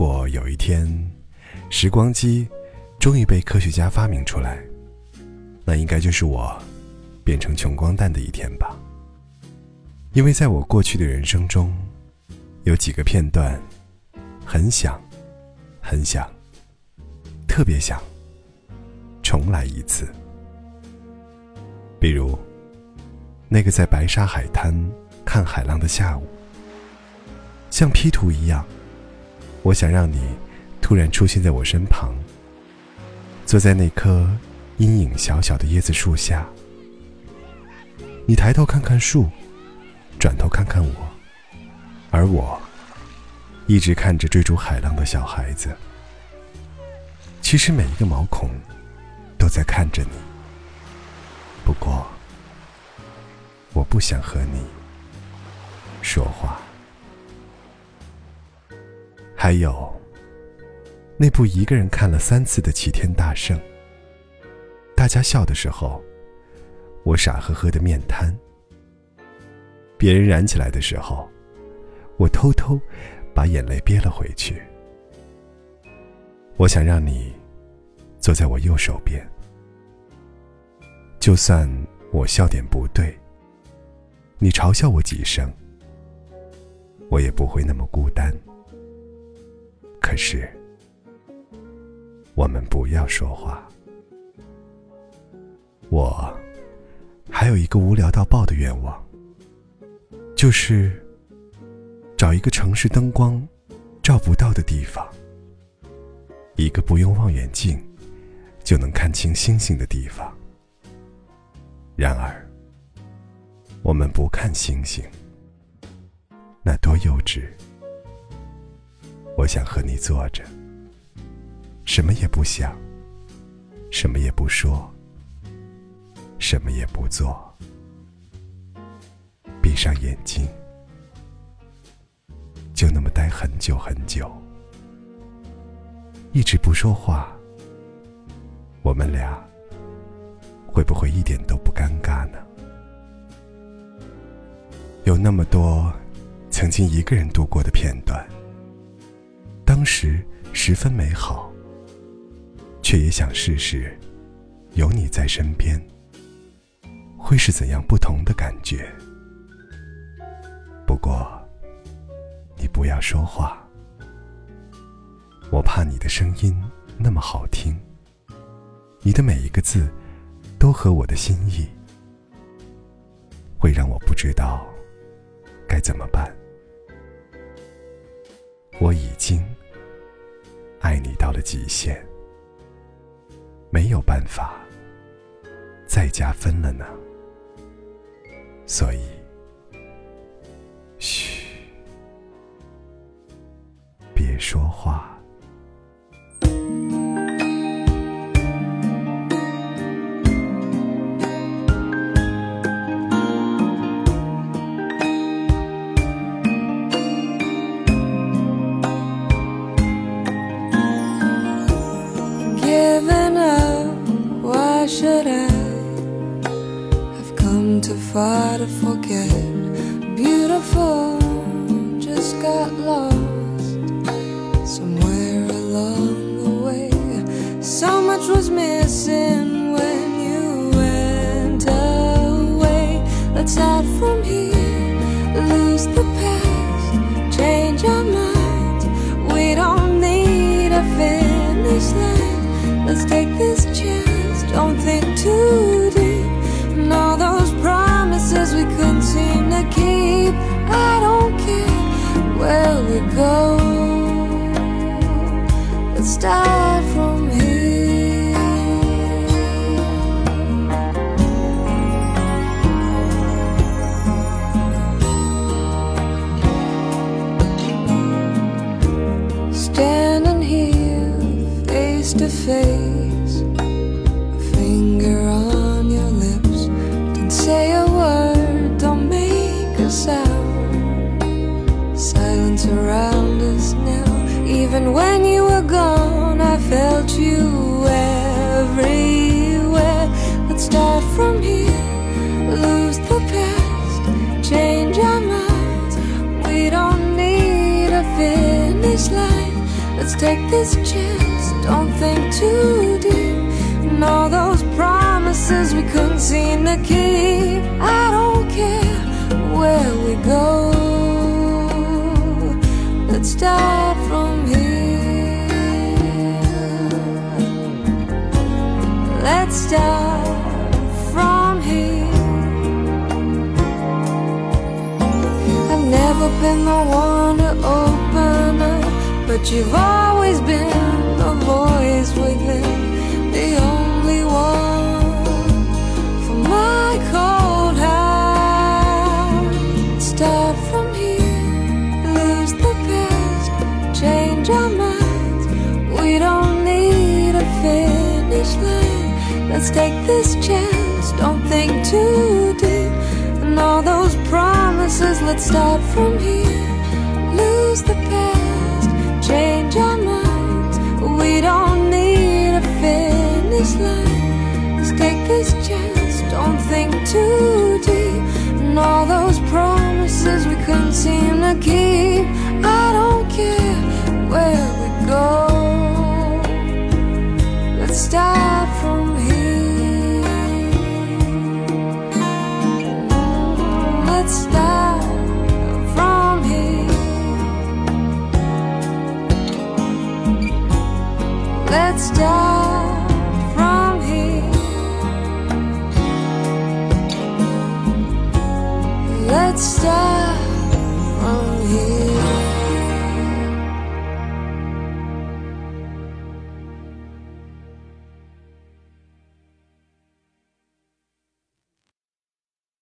如果有一天，时光机终于被科学家发明出来，那应该就是我变成穷光蛋的一天吧。因为在我过去的人生中，有几个片段，很想，很想，特别想重来一次。比如，那个在白沙海滩看海浪的下午，像 P 图一样。我想让你突然出现在我身旁，坐在那棵阴影小小的椰子树下。你抬头看看树，转头看看我，而我一直看着追逐海浪的小孩子。其实每一个毛孔都在看着你，不过我不想和你说话。还有那部一个人看了三次的《齐天大圣》，大家笑的时候，我傻呵呵的面瘫；别人燃起来的时候，我偷偷把眼泪憋了回去。我想让你坐在我右手边，就算我笑点不对，你嘲笑我几声，我也不会那么孤单。可是，我们不要说话。我还有一个无聊到爆的愿望，就是找一个城市灯光照不到的地方，一个不用望远镜就能看清星星的地方。然而，我们不看星星，那多幼稚。我想和你坐着，什么也不想，什么也不说，什么也不做，闭上眼睛，就那么待很久很久，一直不说话。我们俩会不会一点都不尴尬呢？有那么多曾经一个人度过的片段。当时十分美好，却也想试试有你在身边会是怎样不同的感觉。不过，你不要说话，我怕你的声音那么好听，你的每一个字都合我的心意，会让我不知道该怎么办。我已经。到了极限，没有办法再加分了呢。所以，嘘，别说话。Too far to forget? Beautiful, just got lost somewhere along the way. So much was missing when you went away. Let's start from here, lose the past, change our minds. We don't need a finish line. Let's take this where we go. Let's start from here. Standing here face to face Even when you were gone, I felt you everywhere. Let's start from here, lose the past, change our minds. We don't need a finish line. Let's take this chance, don't think too deep. And all those promises we couldn't seem to keep. I don't care where we go. Let's start Start from here. I've never been the one to open up, but you've always been the voice within, Let's take this chance, don't think too deep. And all those promises, let's start from here. Lose the past, change our minds. We don't need a finish line. Let's take this chance, don't think too deep. And all those promises we couldn't seem to keep. I don't care where Stop.